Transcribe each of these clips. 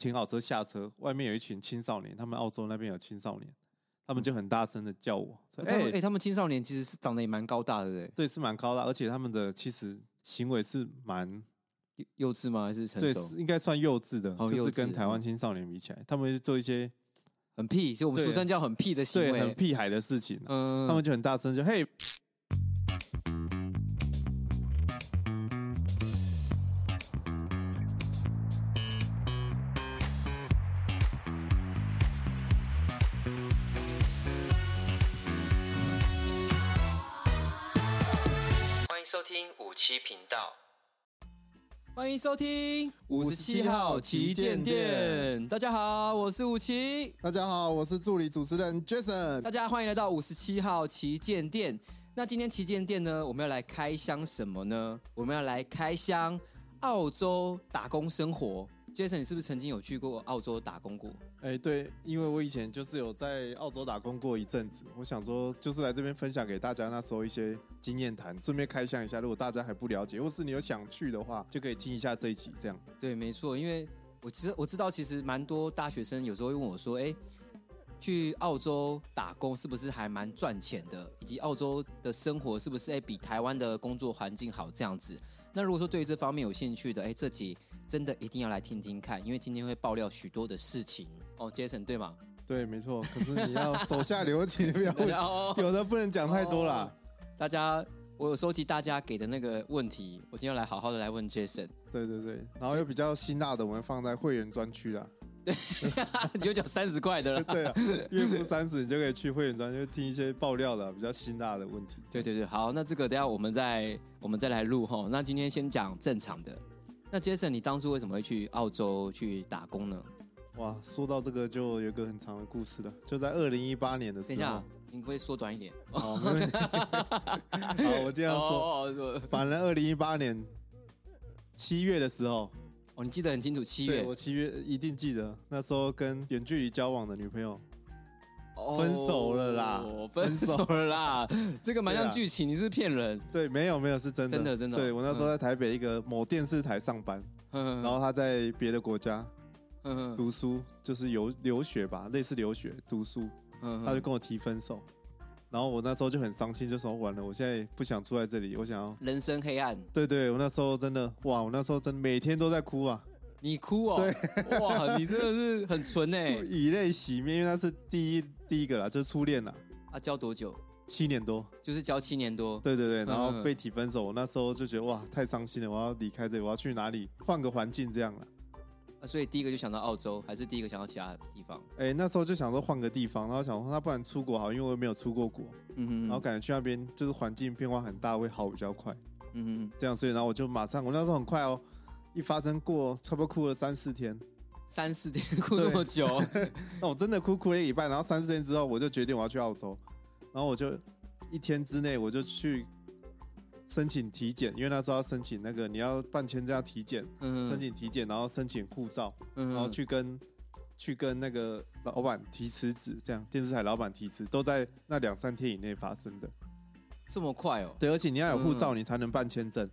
停好车下车，外面有一群青少年，他们澳洲那边有青少年，他们就很大声的叫我。哎、哎他们青少年其实是长得也蛮高大的，对，对，是蛮高大，而且他们的其实行为是蛮幼稚吗？还是成熟？对，应该算幼稚的，哦、就是跟台湾青少年比起来，他们会做一些很屁，就我们俗称叫很屁的行为，很屁孩的事情、啊。嗯，他们就很大声就嘿。欢迎收听五十七号旗舰店。大家好，我是武奇。大家好，我是助理主持人 Jason。大家欢迎来到五十七号旗舰店。那今天旗舰店呢，我们要来开箱什么呢？我们要来开箱澳洲打工生活。Jason，你是不是曾经有去过澳洲打工过？哎，对，因为我以前就是有在澳洲打工过一阵子，我想说就是来这边分享给大家那时候一些经验谈，顺便开箱一下。如果大家还不了解，或是你有想去的话，就可以听一下这一集。这样对，没错，因为我知我知道，其实蛮多大学生有时候会问我说：“哎，去澳洲打工是不是还蛮赚钱的？以及澳洲的生活是不是哎比台湾的工作环境好？”这样子。那如果说对于这方面有兴趣的，哎，这集。真的一定要来听听看，因为今天会爆料许多的事情哦，Jason 对吗？对，没错。可是你要手下留情，不要问，有的不能讲太多啦。哦、大家，我有收集大家给的那个问题，我今天要来好好的来问 Jason。对对对，然后又比较辛辣的，我们放在会员专区啦。对，你就讲三十块的了。对啊，月付三十，你就可以去会员专区听一些爆料的比较辛辣的问题。对对对，好，那这个等下我们再我们再来录哈。那今天先讲正常的。那 Jason，你当初为什么会去澳洲去打工呢？哇，说到这个就有一个很长的故事了。就在二零一八年的时候，等一下，你可以缩短一点。好，没问题。好，我这样说。反正二零一八年七月的时候，哦，你记得很清楚，七月。我七月一定记得，那时候跟远距离交往的女朋友。分手了啦！分手了啦！这个蛮像剧情，你是骗人。对，没有没有，是真的，真的真的。对，我那时候在台北一个某电视台上班，然后他在别的国家读书，就是游留学吧，类似留学读书。他就跟我提分手，然后我那时候就很伤心，就说完了，我现在不想住在这里，我想要人生黑暗。对对，我那时候真的哇，我那时候真的每天都在哭啊。你哭哦？对，哇，你真的是很纯哎，以泪洗面，因为那是第一第一个啦，就是初恋啦。啊，交多久？七年多，就是交七年多。对对对，然后被提分手，我那时候就觉得哇，太伤心了，我要离开这里，我要去哪里换个环境这样了。啊，所以第一个就想到澳洲，还是第一个想到其他地方？哎，那时候就想说换个地方，然后想说那不然出国好，因为我也没有出过国。嗯哼，然后感觉去那边就是环境变化很大，会好比较快。嗯哼，这样，所以然后我就马上，我那时候很快哦。一发生过，差不多哭了三四天，三四天哭这么久，那我真的哭哭了一礼拜，然后三四天之后，我就决定我要去澳洲，然后我就一天之内我就去申请体检，因为那时候要申请那个你要办签证要体检，嗯，申请体检，然后申请护照，然后去跟去跟那个老板提辞职，这样电视台老板提辞都在那两三天以内发生的，这么快哦？对，而且你要有护照，你才能办签证。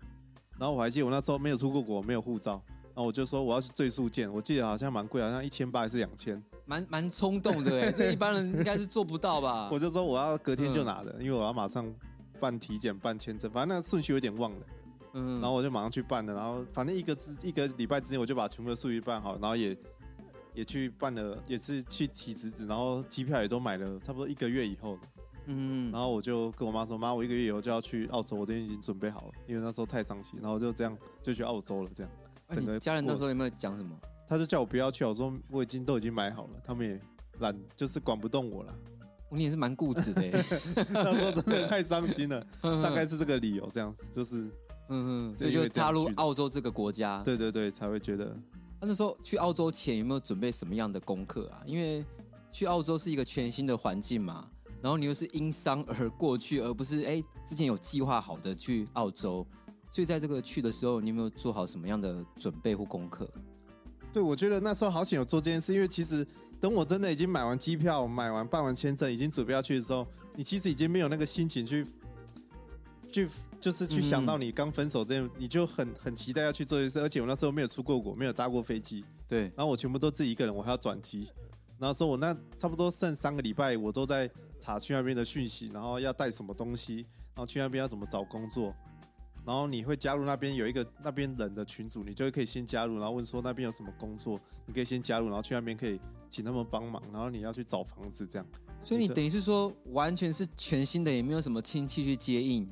然后我还记得我那时候没有出过国，没有护照，然后我就说我要去最速件，我记得好像蛮贵，好像一千八还是两千，蛮蛮冲动的哎，这一般人应该是做不到吧？我就说我要隔天就拿的，嗯、因为我要马上办体检、办签证，反正那个顺序有点忘了，嗯，然后我就马上去办了，然后反正一个一个礼拜之内我就把全部的数据办好，然后也也去办了，也是去提辞职，然后机票也都买了，差不多一个月以后。嗯，然后我就跟我妈说：“妈，我一个月以后就要去澳洲，我都已经准备好了。”因为那时候太伤心，然后就这样就去澳洲了。这样，整个家人那时候有没有讲什么？他就叫我不要去，我说我已经都已经买好了，他们也懒，就是管不动我了。你也是蛮固执的，那时候真的太伤心了，大概是这个理由，这样子就是，嗯嗯，所以就踏入澳洲这个国家，对对对，才会觉得。那时候去澳洲前有没有准备什么样的功课啊？因为去澳洲是一个全新的环境嘛。然后你又是因伤而过去，而不是哎之前有计划好的去澳洲，所以在这个去的时候，你有没有做好什么样的准备或功课？对，我觉得那时候好险有做这件事，因为其实等我真的已经买完机票、买完办完签证，已经准备要去的时候，你其实已经没有那个心情去去就是去想到你刚分手这样，嗯、你就很很期待要去做这件事，而且我那时候没有出过国，没有搭过飞机，对，然后我全部都自己一个人，我还要转机。然后说我那差不多剩三个礼拜，我都在查去那边的讯息，然后要带什么东西，然后去那边要怎么找工作。然后你会加入那边有一个那边人的群组，你就可以先加入，然后问说那边有什么工作，你可以先加入，然后去那边可以请他们帮忙，然后你要去找房子这样。所以你等于是说完全是全新的，也没有什么亲戚去接应。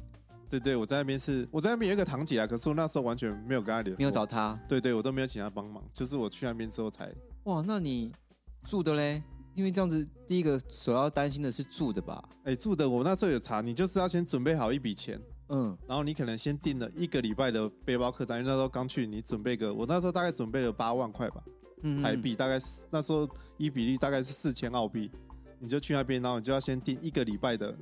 对对，我在那边是我在那边有一个堂姐啊，可是我那时候完全没有跟她联络，没有找她。对对，我都没有请她帮忙，就是我去那边之后才。哇，那你住的嘞？因为这样子，第一个首要担心的是住的吧？哎，住的我那时候有查，你就是要先准备好一笔钱。嗯，然后你可能先订了一个礼拜的背包客栈，因为那时候刚去，你准备个，我那时候大概准备了八万块吧，嗯，台币大概那时候一比例大概是四千澳币，你就去那边，然后你就要先订一个礼拜的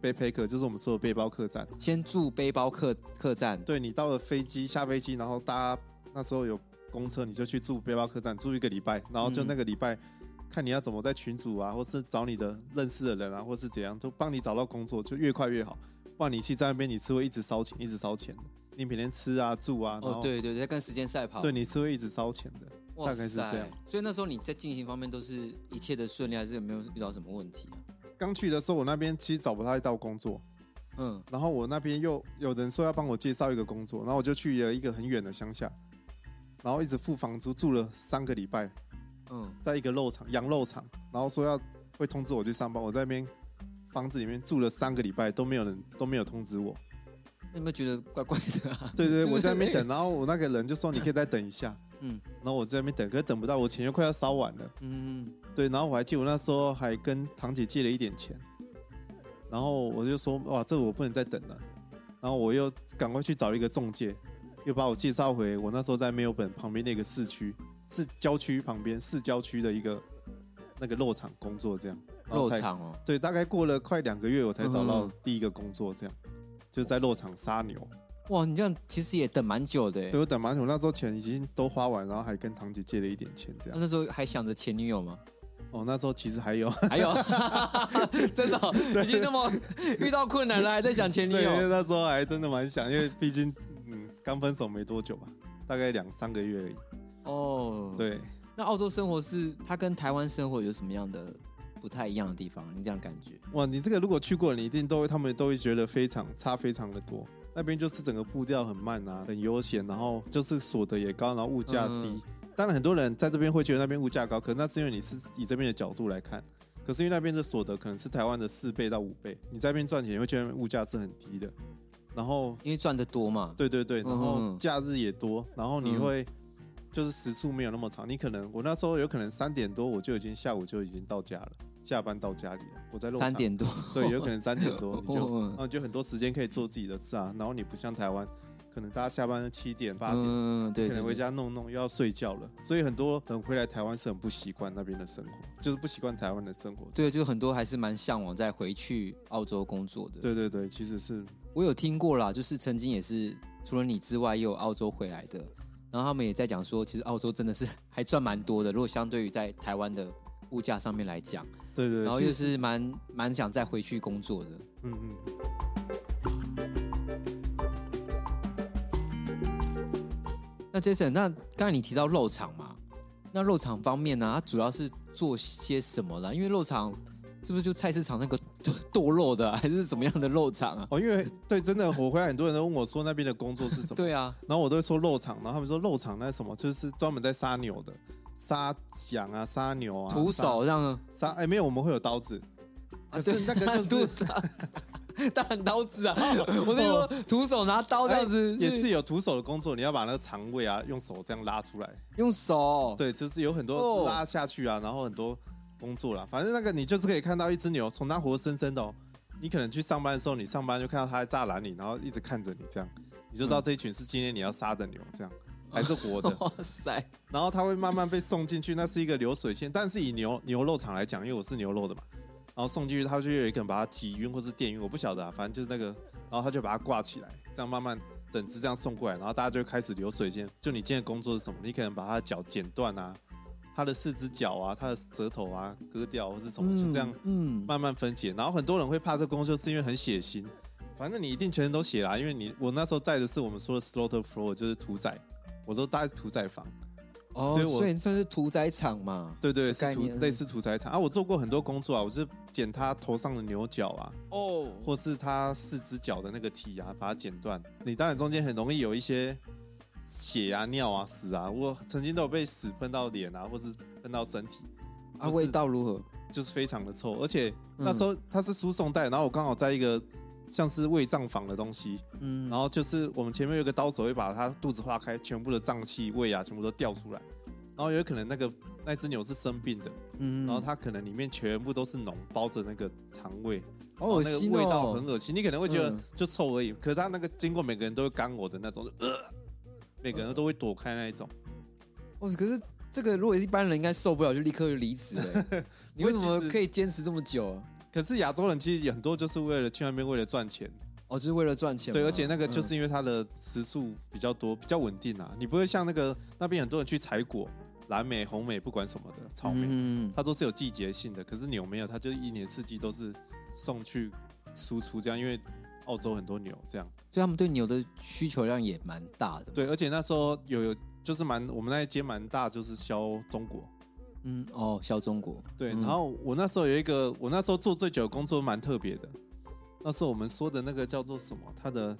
背包客，就是我们说的背包客栈，先住背包客客栈。对，你到了飞机下飞机，然后搭那时候有公车，你就去住背包客栈住一个礼拜，然后就那个礼拜看你要怎么在群组啊，或是找你的认识的人啊，或是怎样，都帮你找到工作，就越快越好。不然你去在那边，你吃会一直烧钱，一直烧钱的。你每天吃啊住啊，哦对对，在跟时间赛跑。对，你吃会一直烧钱的，大概是这样。所以那时候你在进行方面都是一切的顺利，还是有没有遇到什么问题啊？刚去的时候，我那边其实找不到一道工作，嗯，然后我那边又有人说要帮我介绍一个工作，然后我就去了一个很远的乡下，然后一直付房租，住了三个礼拜，嗯，在一个肉场羊肉场，然后说要会通知我去上班，我在那边。房子里面住了三个礼拜，都没有人都没有通知我，你有没有觉得怪怪的？啊？对对，我在那边等，然后我那个人就说，你可以再等一下，嗯，然后我在那边等，可是等不到，我钱又快要烧完了，嗯，对，然后我还记得我那时候还跟堂姐借了一点钱，然后我就说哇，这个我不能再等了，然后我又赶快去找一个中介，又把我介绍回我那时候在墨尔本旁边那个市区，市郊区旁边市郊区的一个那个肉场工作这样。肉场哦，对，大概过了快两个月，我才找到第一个工作，这样，嗯、就在肉场杀牛。哇，你这样其实也等蛮久的。对，我等蛮久，那时候钱已经都花完，然后还跟堂姐借了一点钱，这样。那时候还想着前女友吗？哦，那时候其实还有，还有，真的、哦，已经那么遇到困难了，还在想前女友。对，那时候还真的蛮想，因为毕竟嗯，刚分手没多久吧，大概两三个月而已。哦，对。那澳洲生活是它跟台湾生活有什么样的？不太一样的地方，你这样感觉？哇，你这个如果去过，你一定都会，他们都会觉得非常差，非常的多。那边就是整个步调很慢啊，很悠闲，然后就是所得也高，然后物价低。嗯、当然，很多人在这边会觉得那边物价高，可是那是因为你是以这边的角度来看。可是因为那边的所得可能是台湾的四倍到五倍，你在那边赚钱，你会觉得物价是很低的。然后因为赚的多嘛，对对对，然后假日也多，然后你会就是时速没有那么长，你可能我那时候有可能三点多我就已经下午就已经到家了。下班到家里了，我在路上。三点多，对，有可能三点多，你就，然后就很多时间可以做自己的事啊。然后你不像台湾，可能大家下班七点八点，嗯，对，可能回家弄弄又要睡觉了。所以很多人回来台湾是很不习惯那边的生活，就是不习惯台湾的生活。对，就很多还是蛮向往再回去澳洲工作的。对对对，其实是我有听过啦，就是曾经也是除了你之外，也有澳洲回来的，然后他们也在讲说，其实澳洲真的是 还赚蛮多的，如果相对于在台湾的物价上面来讲。对对，然后又是蛮蛮想再回去工作的。嗯嗯。那 Jason，那刚才你提到肉场嘛，那肉场方面呢、啊，它主要是做些什么呢？因为肉场是不是就菜市场那个剁肉的，还是怎么样的肉场啊？哦，因为对，真的，我回来很多人都问我说那边的工作是什么？对啊，然后我都会说肉场，然后他们说肉场那是什么？就是专门在杀牛的。杀羊啊，杀牛啊，徒手这样杀？哎，没有，我们会有刀子。啊，对，那个就是 大刀子啊。我那说徒手拿刀这样子，也是有徒手的工作。你要把那个肠胃啊，用手这样拉出来。用手？对，就是有很多拉下去啊，然后很多工作啦。反正那个你就是可以看到一只牛，从它活生生的哦。你可能去上班的时候，你上班就看到它在栅栏里，然后一直看着你这样，你就知道这一群是今天你要杀的牛这样。还是活的，哇塞！然后它会慢慢被送进去，那是一个流水线。但是以牛牛肉厂来讲，因为我是牛肉的嘛，然后送进去，它就有一个人把它挤晕或是电晕，我不晓得啊，反正就是那个，然后他就把它挂起来，这样慢慢整只这样送过来，然后大家就开始流水线。就你今天的工作是什么？你可能把它的脚剪断啊，它的四只脚啊，它的舌头啊割掉或是什么，就这样，嗯，慢慢分解。然后很多人会怕这个工作，是因为很血腥。反正你一定全身都血啦，因为你我那时候在的是我们说的 slaughter floor，就是屠宰。我都待屠宰房，哦，所以我所以算是屠宰场嘛？对对，是屠类似屠宰场啊。我做过很多工作啊，我是剪他头上的牛角啊，哦，或是他四只脚的那个蹄啊，把它剪断。你当然中间很容易有一些血啊、尿啊、屎啊，我曾经都有被屎喷到脸啊，或是喷到身体。啊，味道如何？就是非常的臭，而且那时候它是输送带，然后我刚好在一个像是胃胀房的东西，嗯，然后就是我们前面有个刀手会把它肚子划开，全部的脏器、胃啊，全部都掉出来，然后有可能那个那只牛是生病的，嗯，然后它可能里面全部都是脓包着那个肠胃，哦，那个味道很恶心，你可能会觉得就臭而已，可是它那个经过每个人都会干呕的那种，呃，每个人都会躲开那一种，哦，可是。这个如果一般人应该受不了，就立刻就离职了。你为什么可以坚持这么久啊？可是亚洲人其实很多就是为了去那边为了赚钱哦，就是为了赚钱。对，而且那个就是因为它的时速比较多，比较稳定啊。你不会像那个那边很多人去采果，蓝莓、红莓，不管什么的草莓，嗯、它都是有季节性的。可是牛没有，它就一年四季都是送去输出这样。因为澳洲很多牛这样，所以他们对牛的需求量也蛮大的。对，而且那时候有有。就是蛮，我们那一间蛮大，就是销中国，嗯，哦，销中国，对。然后我那时候有一个，我那时候做最久的工作蛮特别的。那时候我们说的那个叫做什么？它的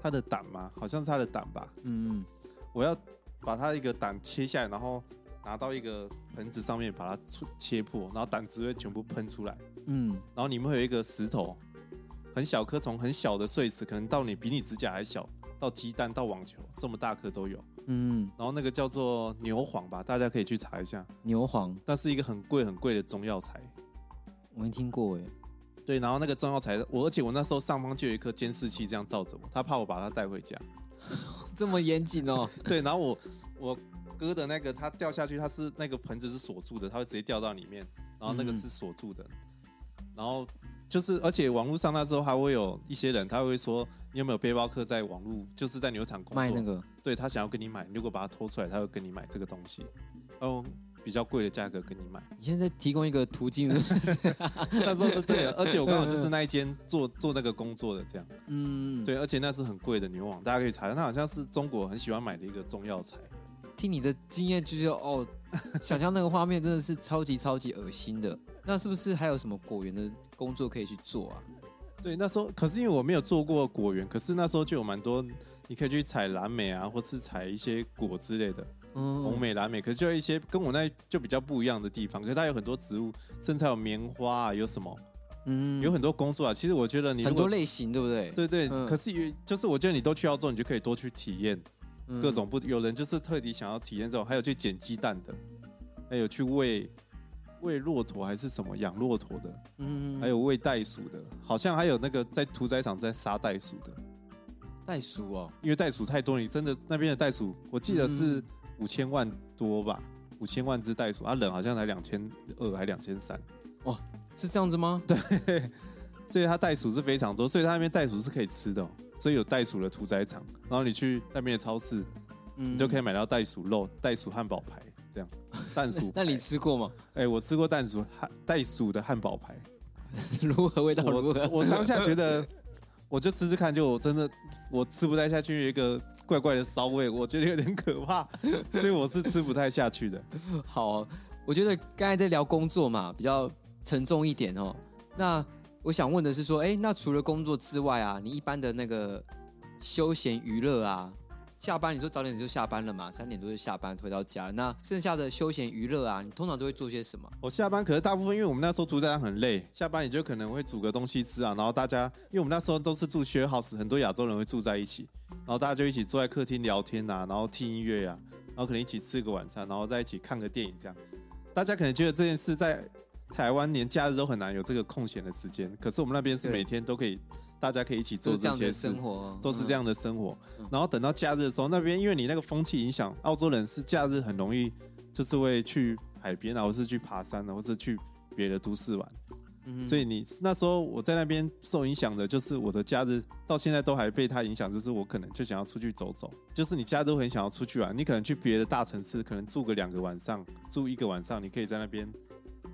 它的胆吗？好像是它的胆吧。嗯嗯。我要把它一个胆切下来，然后拿到一个盆子上面把它切破，然后胆汁会全部喷出来。嗯。然后里面会有一个石头，很小颗，从很小的碎石，可能到你比你指甲还小，到鸡蛋到网球这么大颗都有。嗯，然后那个叫做牛黄吧，大家可以去查一下。牛黄，那是一个很贵很贵的中药材，我没听过哎。对，然后那个中药材，我而且我那时候上方就有一颗监视器这样照着我，他怕我把它带回家，这么严谨哦。对，然后我我割的那个，它掉下去，它是那个盆子是锁住的，它会直接掉到里面，然后那个是锁住的，嗯、然后。就是，而且网络上那时候还会有一些人，他会说你有没有背包客在网络，就是在牛场工作，卖那个，对他想要跟你买，如果把它偷出来，他会跟你买这个东西，用比较贵的价格跟你买。你现在提供一个途径，那时候是这样，而且我刚好就是 那一间做做那个工作的这样，嗯，对，而且那是很贵的牛黄，大家可以查，它好像是中国很喜欢买的一个中药材。听你的经验就是哦，想象那个画面真的是超级超级恶心的。那是不是还有什么果园的工作可以去做啊？对，那时候可是因为我没有做过果园，可是那时候就有蛮多，你可以去采蓝莓啊，或是采一些果之类的，嗯，红莓、蓝莓。可是就有一些跟我那就比较不一样的地方，可是它有很多植物，甚至还有棉花啊，有什么，嗯，有很多工作啊。其实我觉得你很多类型，对不对？对对，嗯、可是就是我觉得你都去要做，你就可以多去体验各种不。有人就是特地想要体验这种，还有去捡鸡蛋的，还有去喂。喂骆驼还是什么养骆驼的，嗯，还有喂袋鼠的，好像还有那个在屠宰场在杀袋鼠的，袋鼠哦，因为袋鼠太多，你真的那边的袋鼠，我记得是五千万多吧，五千万只袋鼠，啊，人好像才两千二还两千三，哦，是这样子吗？对，所以它袋鼠是非常多，所以它那边袋鼠是可以吃的，所以有袋鼠的屠宰场，然后你去那边的超市，嗯，你就可以买到袋鼠肉、袋鼠汉堡排。这样，袋鼠，那你吃过吗？哎、欸，我吃过袋鼠汉袋鼠的汉堡排，如何味道如何？我，我当下觉得，我就吃吃看，就我真的我吃不太下去，有一个怪怪的骚味，我觉得有点可怕，所以我是吃不太下去的。好，我觉得刚才在聊工作嘛，比较沉重一点哦。那我想问的是说，哎、欸，那除了工作之外啊，你一般的那个休闲娱乐啊？下班，你说早点就下班了嘛？三点多就下班回到家，那剩下的休闲娱乐啊，你通常都会做些什么？我下班，可是大部分因为我们那时候屠宰场很累，下班你就可能会煮个东西吃啊，然后大家因为我们那时候都是住 share house，很多亚洲人会住在一起，然后大家就一起坐在客厅聊天啊，然后听音乐呀、啊，然后可能一起吃个晚餐，然后在一起看个电影这样。大家可能觉得这件事在台湾连假日都很难有这个空闲的时间，可是我们那边是每天都可以。大家可以一起做这些事，都是这样的生活。然后等到假日的时候，那边因为你那个风气影响，澳洲人是假日很容易就是会去海边啊，或是去爬山啊，或是去别的都市玩。所以你那时候我在那边受影响的，就是我的假日到现在都还被他影响，就是我可能就想要出去走走。就是你假日都很想要出去玩，你可能去别的大城市，可能住个两个晚上，住一个晚上，你可以在那边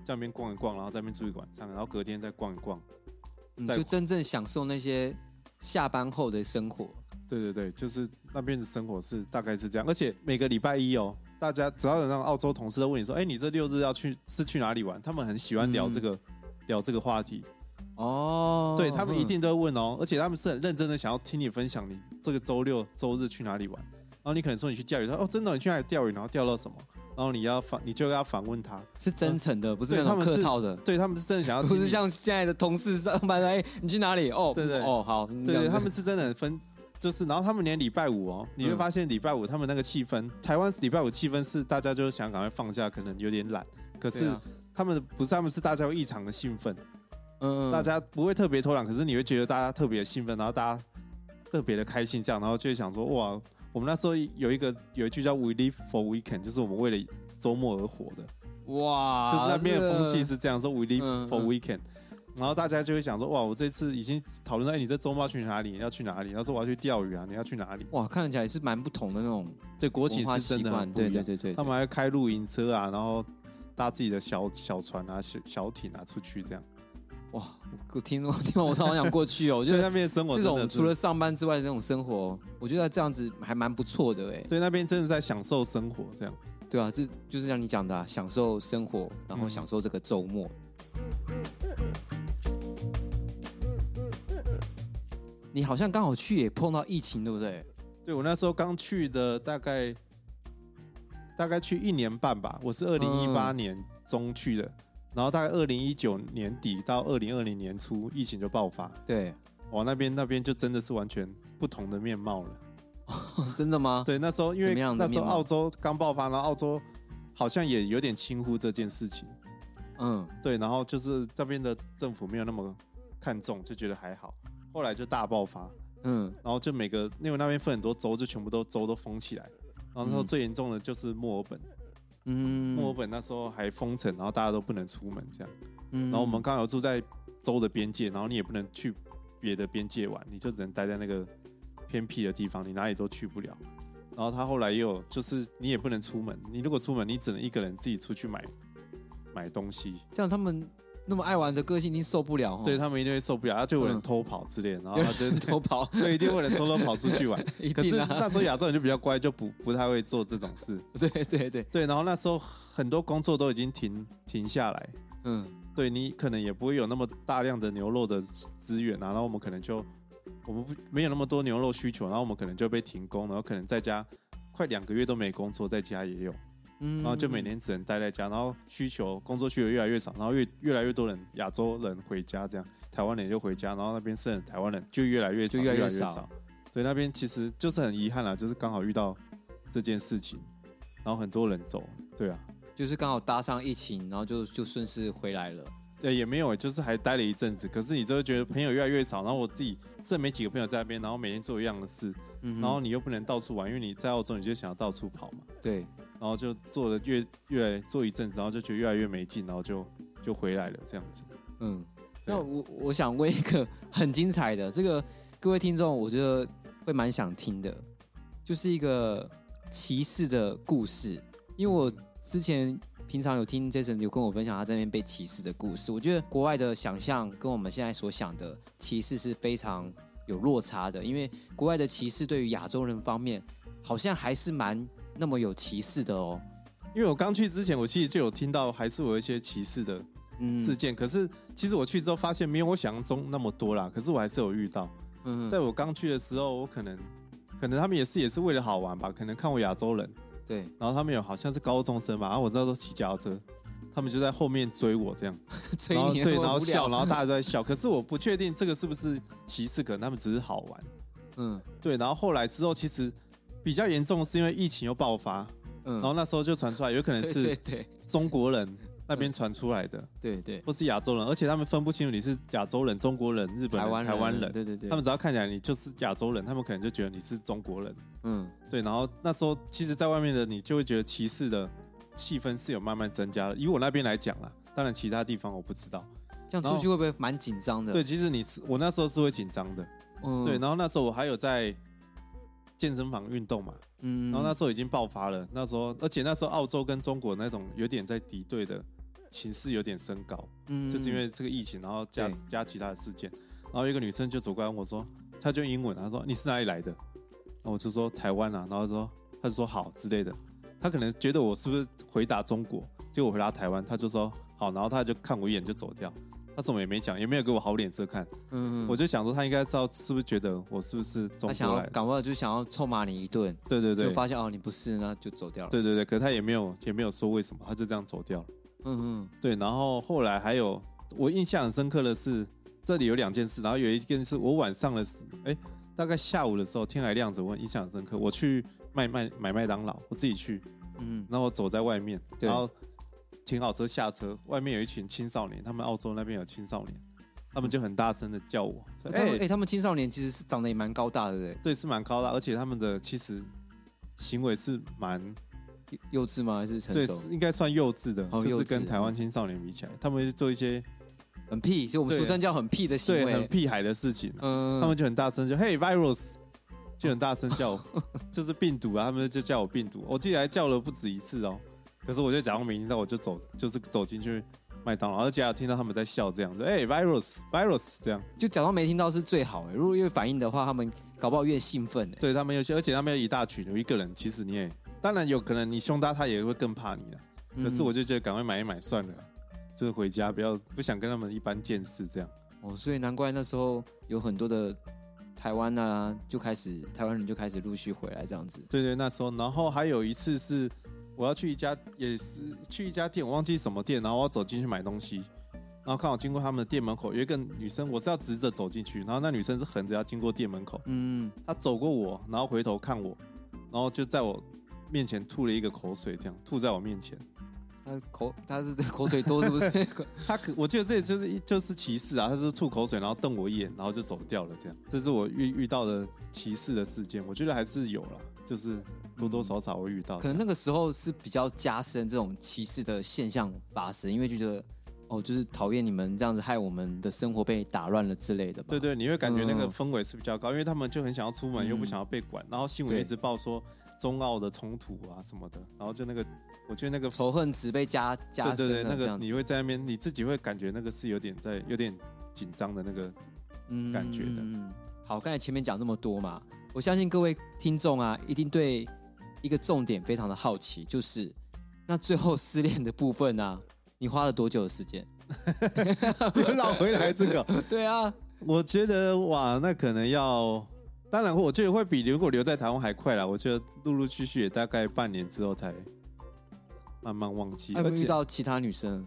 在那边逛一逛，然后在那边住一个晚上，然后隔天再逛一逛。你就真正享受那些下班后的生活。对对对，就是那边的生活是大概是这样，而且每个礼拜一哦，大家只要有那种澳洲同事都问你说，哎，你这六日要去是去哪里玩？他们很喜欢聊这个、嗯、聊这个话题。哦，对他们一定都会问哦，而且他们是很认真的想要听你分享你这个周六周日去哪里玩。然后你可能说你去钓鱼，他说哦真的你去哪里钓鱼？然后钓到什么？然后你要访，你就要访问他，是真诚的，不是那种客套的。对，他们是真的想要，不是像现在的同事上班哎，你去哪里？哦，对对，哦好，对，他们是真的分，就是然后他们连礼拜五哦，你会发现礼拜五他们那个气氛，台湾礼拜五气氛是大家就想赶快放假，可能有点懒，可是他们不是，他们是大家会异常的兴奋，嗯，大家不会特别偷懒，可是你会觉得大家特别兴奋，然后大家特别的开心，这样，然后就会想说哇。我们那时候有一个有一句叫 “We live for weekend”，就是我们为了周末而活的。哇，就是那边的风气是这样说，“We live for weekend”，然后大家就会想说：“哇，我这次已经讨论到，哎，你这周末要去哪里？你要去哪里？”他说：“我要去钓鱼啊，你要去哪里？”哇，看起来是蛮不同的那种对国情是真的很不一样。对对对对，他们还开露营车啊，然后搭自己的小小船啊、小小艇啊出去这样。哇，我听我 听完我超想过去哦！我觉得那边生活这种除了上班之外的这种生活，我觉得这样子还蛮不错的哎。对，那边真的在享受生活，这样。对啊，这就是像你讲的、啊，享受生活，然后享受这个周末。嗯、你好像刚好去也碰到疫情，对不对？对，我那时候刚去的，大概大概去一年半吧。我是二零一八年中去的。嗯然后大概二零一九年底到二零二零年初，疫情就爆发。对，哇，那边那边就真的是完全不同的面貌了。真的吗？对，那时候因为那时候澳洲刚爆发，然后澳洲好像也有点轻忽这件事情。嗯，对，然后就是这边的政府没有那么看重，就觉得还好。后来就大爆发。嗯，然后就每个因为那边分很多州，就全部都州都封起来。然后那时候最严重的就是墨尔本。嗯，墨尔本那时候还封城，然后大家都不能出门这样。嗯，然后我们刚好住在州的边界，然后你也不能去别的边界玩，你就只能待在那个偏僻的地方，你哪里都去不了。然后他后来也有，就是你也不能出门，你如果出门，你只能一个人自己出去买买东西。这样他们。那么爱玩的个性，一定受不了。对他们一定会受不了，他就有人偷跑之类的，然后他就 偷跑，对，一定会有人偷偷跑出去玩。可是那时候亚洲人就比较乖，就不不太会做这种事。对对对对，然后那时候很多工作都已经停停下来。嗯，对你可能也不会有那么大量的牛肉的资源啊，然后我们可能就我们不没有那么多牛肉需求，然后我们可能就被停工，然后可能在家快两个月都没工作，在家也有。嗯，然后就每年只能待在家，然后需求工作需求越来越少，然后越越来越多人亚洲人回家，这样台湾人就回家，然后那边剩台湾人就越来越少，越来越少。对，那边其实就是很遗憾啦，就是刚好遇到这件事情，然后很多人走，对啊，就是刚好搭上疫情，然后就就顺势回来了。对，也没有，就是还待了一阵子，可是你就会觉得朋友越来越少，然后我自己剩没几个朋友在那边，然后每天做一样的事，嗯、然后你又不能到处玩，因为你在澳洲，你就想要到处跑嘛。对。然后就做了越越来做一阵子，然后就觉得越来越没劲，然后就就回来了这样子。嗯，那我我想问一个很精彩的，这个各位听众，我觉得会蛮想听的，就是一个骑士的故事。因为我之前平常有听 Jason 有跟我分享他在那边被歧视的故事，我觉得国外的想象跟我们现在所想的歧视是非常有落差的，因为国外的歧视对于亚洲人方面好像还是蛮。那么有歧视的哦，因为我刚去之前，我其实就有听到还是有一些歧视的事件。嗯、可是其实我去之后发现没有我想象中那么多啦。可是我还是有遇到。嗯，在我刚去的时候，我可能可能他们也是也是为了好玩吧，可能看我亚洲人。对。然后他们有好像是高中生吧，然后我知道都骑脚踏车，他们就在后面追我这样。追你对，然后笑，然后大家都在笑。可是我不确定这个是不是歧视，可能他们只是好玩。嗯，对。然后后来之后，其实。比较严重是因为疫情又爆发，嗯，然后那时候就传出来，有可能是中国人那边传出来的，对对，或是亚洲人，而且他们分不清楚你是亚洲人、中国人、日本人、台湾人，台湾人，对对对，他们只要看起来你就是亚洲人，他们可能就觉得你是中国人，嗯，对，然后那时候其实，在外面的你就会觉得歧视的气氛是有慢慢增加的。以我那边来讲啦，当然其他地方我不知道，这样出去会不会蛮紧张的？对，其实你是我那时候是会紧张的，嗯，对，然后那时候我还有在。健身房运动嘛，嗯，然后那时候已经爆发了，那时候，而且那时候澳洲跟中国那种有点在敌对的情势有点升高，嗯，就是因为这个疫情，然后加加其他的事件，然后一个女生就走过来问我说，她就英文，她说你是哪里来的？然后我就说台湾啊，然后说，她就说好之类的，她可能觉得我是不是回答中国，结果我回答台湾，她就说好，然后她就看我一眼就走掉。他什么也没讲，也没有给我好脸色看。嗯，嗯，我就想说他应该知道是不是觉得我是不是中国来的。他想要赶快就想要臭骂你一顿。对对对。就发现哦你不是，那就走掉了。对对对，可他也没有也没有说为什么，他就这样走掉了。嗯嗯。对，然后后来还有我印象很深刻的是，这里有两件事，然后有一件事我晚上的时，哎，大概下午的时候天还亮着，我印象很深刻。我去卖卖买麦当劳，我自己去。嗯。然后我走在外面，然后。停好车下车，外面有一群青少年，他们澳洲那边有青少年，他们就很大声的叫我。哎、欸欸，他们青少年其实是长得也蛮高大的，对对，是蛮高大，而且他们的其实行为是蛮幼稚吗？还是成熟？对，应该算幼稚的，哦、就是跟台湾青少年比起来，他们就做一些很屁，就我们俗称叫很屁的行为，对，很屁孩的事情。嗯，他们就很大声，就嘿，virus，就很大声叫我，就是病毒啊，他们就叫我病毒。我记得还叫了不止一次哦。可是我就假装没听到，我就走，就是走进去麦当劳，而且还听到他们在笑，这样子，哎，virus，virus，这样，就假装没听到是最好哎。如果越反应的话，他们搞不好越兴奋。对他们有些，而且他们有一大群，有一个人，其实你也当然有可能你胸大，他也会更怕你了。可是我就觉得赶快买一买算了，就是回家不要不想跟他们一般见识这样。哦，所以难怪那时候有很多的台湾啊，就开始台湾人就开始陆续回来这样子。对对，那时候，然后还有一次是。我要去一家，也是去一家店，我忘记什么店，然后我要走进去买东西，然后刚好经过他们的店门口，有一个女生，我是要直着走进去，然后那女生是横着要经过店门口，嗯，她走过我，然后回头看我，然后就在我面前吐了一个口水，这样吐在我面前。她口，她是口水多是不是？她可，我记得这里就是一就是歧视啊，她是吐口水，然后瞪我一眼，然后就走掉了，这样，这是我遇遇到的歧视的事件，我觉得还是有了，就是。多多少少会遇到，可能那个时候是比较加深这种歧视的现象发生，因为觉得哦，就是讨厌你们这样子害我们的生活被打乱了之类的吧。对对，你会感觉那个氛围是比较高，嗯、因为他们就很想要出门，又不想要被管，嗯、然后新闻一直报说中澳的冲突啊什么的，然后就那个，我觉得那个仇恨值被加加深。对对对，那个你会在那边，你自己会感觉那个是有点在有点紧张的那个感觉的。嗯，好，刚才前面讲这么多嘛，我相信各位听众啊，一定对。一个重点非常的好奇，就是那最后失恋的部分呢、啊？你花了多久的时间？绕回来这个？对啊，我觉得哇，那可能要，当然我觉得会比如果留在台湾还快啦。我觉得陆陆续续也大概半年之后才慢慢忘记。有没有遇到其他女生？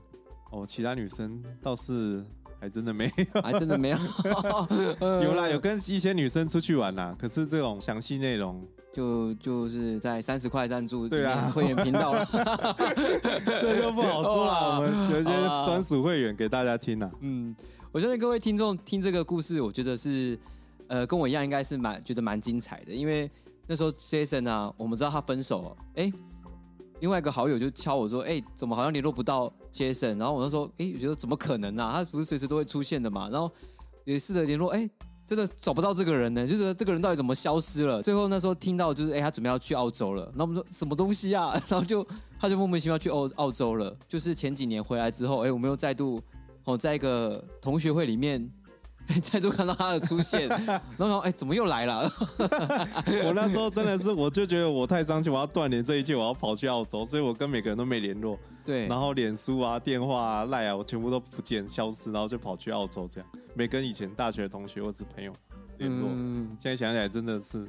哦，其他女生倒是还真的没有，还真的没有。有啦，有跟一些女生出去玩啦，可是这种详细内容。就就是在三十块赞助对啊会员频道了，这就不好说了。我们有一些专属会员给大家听啊。嗯，我相信各位听众听这个故事，我觉得是呃跟我一样，应该是蛮觉得蛮精彩的。因为那时候 Jason 啊，我们知道他分手，哎，另外一个好友就敲我说，哎，怎么好像联络不到 Jason？然后我那时候，哎，我觉得怎么可能呢？他不是随时都会出现的嘛？然后也试着联络，哎。真的找不到这个人呢，就是这个人到底怎么消失了？最后那时候听到就是，哎，他准备要去澳洲了。那我们说什么东西啊？然后就他就莫名其妙去澳澳洲了。就是前几年回来之后，哎，我们又再度哦，在一个同学会里面，再度看到他的出现。然后哎，怎么又来了？我那时候真的是，我就觉得我太伤心，我要断联这一切，我要跑去澳洲，所以我跟每个人都没联络。对，然后脸书啊、电话啊、赖啊，我全部都不见、消失，然后就跑去澳洲，这样没跟以前大学同学或者朋友联络。嗯，现在想起来真的是，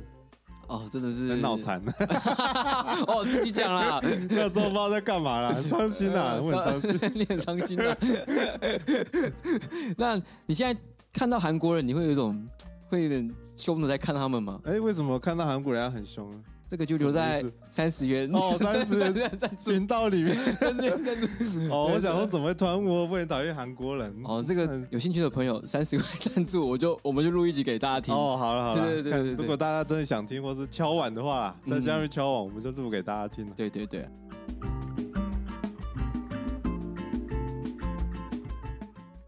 哦，真的是很脑残。哦，自己讲啦，那时候不知道在干嘛啦，伤心啊，我很伤心，你很伤心啊。那你现在看到韩国人，你会有一种会有点凶的在看他们吗？哎，为什么看到韩国人要很凶？这个就留在三十元哦，三十元 频道里面。哦，我想说怎么会突然问我不能讨厌韩国人？哦，这个有兴趣的朋友三十块 赞助，我就我们就录一集给大家听。哦，好了好了，对对对，如果大家真的想听或是敲碗的话，在下面敲碗，我们就录给大家听。对对对。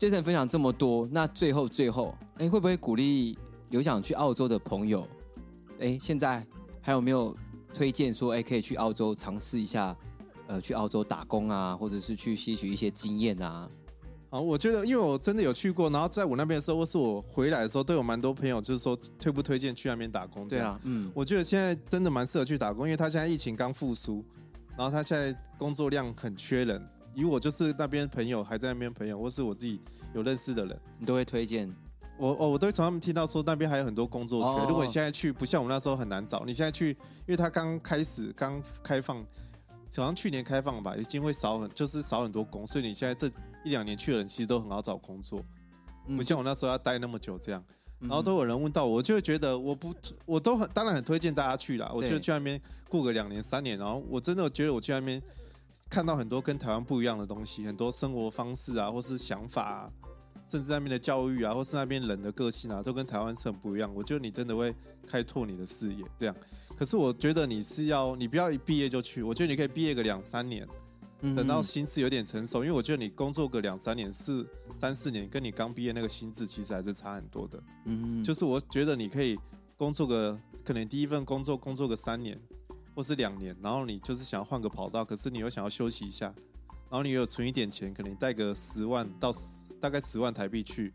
Jason 分享这么多，那最后最后，哎，会不会鼓励有想去澳洲的朋友？哎，现在。还有没有推荐说，哎，可以去澳洲尝试一下，呃，去澳洲打工啊，或者是去吸取一些经验啊？啊，我觉得，因为我真的有去过，然后在我那边的时候，或是我回来的时候，都有蛮多朋友就是说推不推荐去那边打工。对啊，嗯，我觉得现在真的蛮适合去打工，因为他现在疫情刚复苏，然后他现在工作量很缺人，以我就是那边朋友还在那边朋友，或是我自己有认识的人，你都会推荐。我哦，我都会从他们听到说那边还有很多工作缺。哦哦哦，如果你现在去，不像我们那时候很难找。你现在去，因为他刚开始刚开放，好像去年开放吧，已经会少很，就是少很多工，所以你现在这一两年去的人其实都很好找工作，嗯、不像我那时候要待那么久这样。然后都有人问到我，我就会觉得我不，我都很当然很推荐大家去啦。我就去那边过个两年三年，然后我真的觉得我去那边看到很多跟台湾不一样的东西，很多生活方式啊，或是想法啊。甚至那边的教育啊，或是那边人的个性啊，都跟台湾是很不一样。我觉得你真的会开拓你的视野，这样。可是我觉得你是要，你不要一毕业就去。我觉得你可以毕业个两三年，等到心智有点成熟。因为我觉得你工作个两三年、四三四年，跟你刚毕业那个心智其实还是差很多的。嗯，就是我觉得你可以工作个，可能第一份工作工作个三年，或是两年，然后你就是想要换个跑道，可是你又想要休息一下，然后你有存一点钱，可能你带个十万到。大概十万台币去，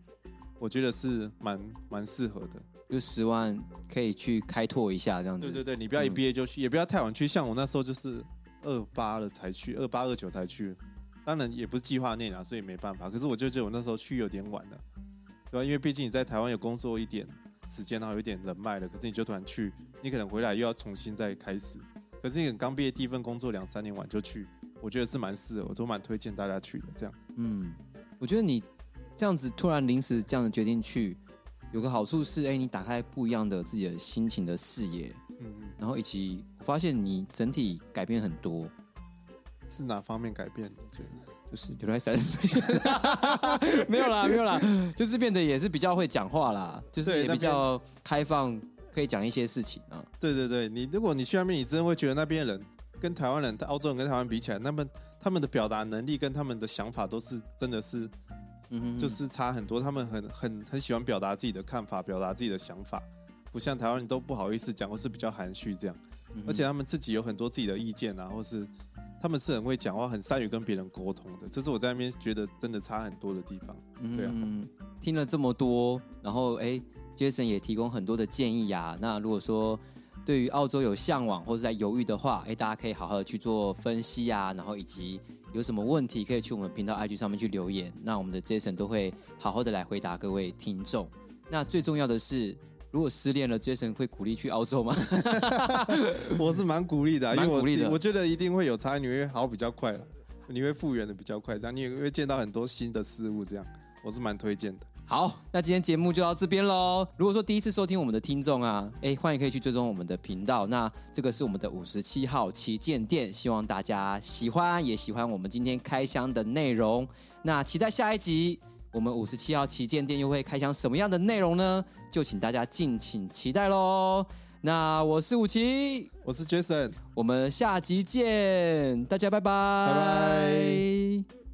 我觉得是蛮蛮适合的。就十万可以去开拓一下这样子。对对对，你不要一毕业就去，嗯、也不要太晚去。像我那时候就是二八了才去，二八二九才去。当然也不是计划内啊，所以没办法。可是我就觉得我那时候去有点晚了，对吧？因为毕竟你在台湾有工作一点时间，然后有点人脉了。可是你就突然去，你可能回来又要重新再开始。可是你刚毕业第一份工作两三年晚就去，我觉得是蛮适合，我都蛮推荐大家去的。这样，嗯，我觉得你。这样子突然临时这样的决定去，有个好处是，哎，你打开不一样的自己的心情的视野，嗯嗯，然后以及我发现你整体改变很多，是哪方面改变？你觉得？就是原来三十岁，没有啦，没有啦，就是变得也是比较会讲话啦，就是也比较开放，可以讲一些事情啊。对对对，你如果你去那边，你真的会觉得那边人跟台湾人、澳洲人跟台湾比起来，那么他们的表达能力跟他们的想法都是真的是。嗯哼，就是差很多，他们很很很喜欢表达自己的看法，表达自己的想法，不像台湾人都不好意思讲，或是比较含蓄这样。而且他们自己有很多自己的意见啊，或是他们是很会讲话，很善于跟别人沟通的。这是我在那边觉得真的差很多的地方。对啊，嗯，听了这么多，然后哎，Jason 也提供很多的建议呀。那如果说对于澳洲有向往或者在犹豫的话，哎，大家可以好好的去做分析啊，然后以及。有什么问题可以去我们频道 IG 上面去留言，那我们的 Jason 都会好好的来回答各位听众。那最重要的是，如果失恋了，Jason 会鼓励去澳洲吗？我是蛮鼓励的，蛮鼓励的。我觉得一定会有差，你会好比较快了，你会复原的比较快，这样你也会见到很多新的事物，这样我是蛮推荐的。好，那今天节目就到这边喽。如果说第一次收听我们的听众啊，哎，欢迎可以去追踪我们的频道。那这个是我们的五十七号旗舰店，希望大家喜欢，也喜欢我们今天开箱的内容。那期待下一集，我们五十七号旗舰店又会开箱什么样的内容呢？就请大家敬请期待喽。那我是武奇，我是 Jason，我们下集见，大家拜拜，拜拜。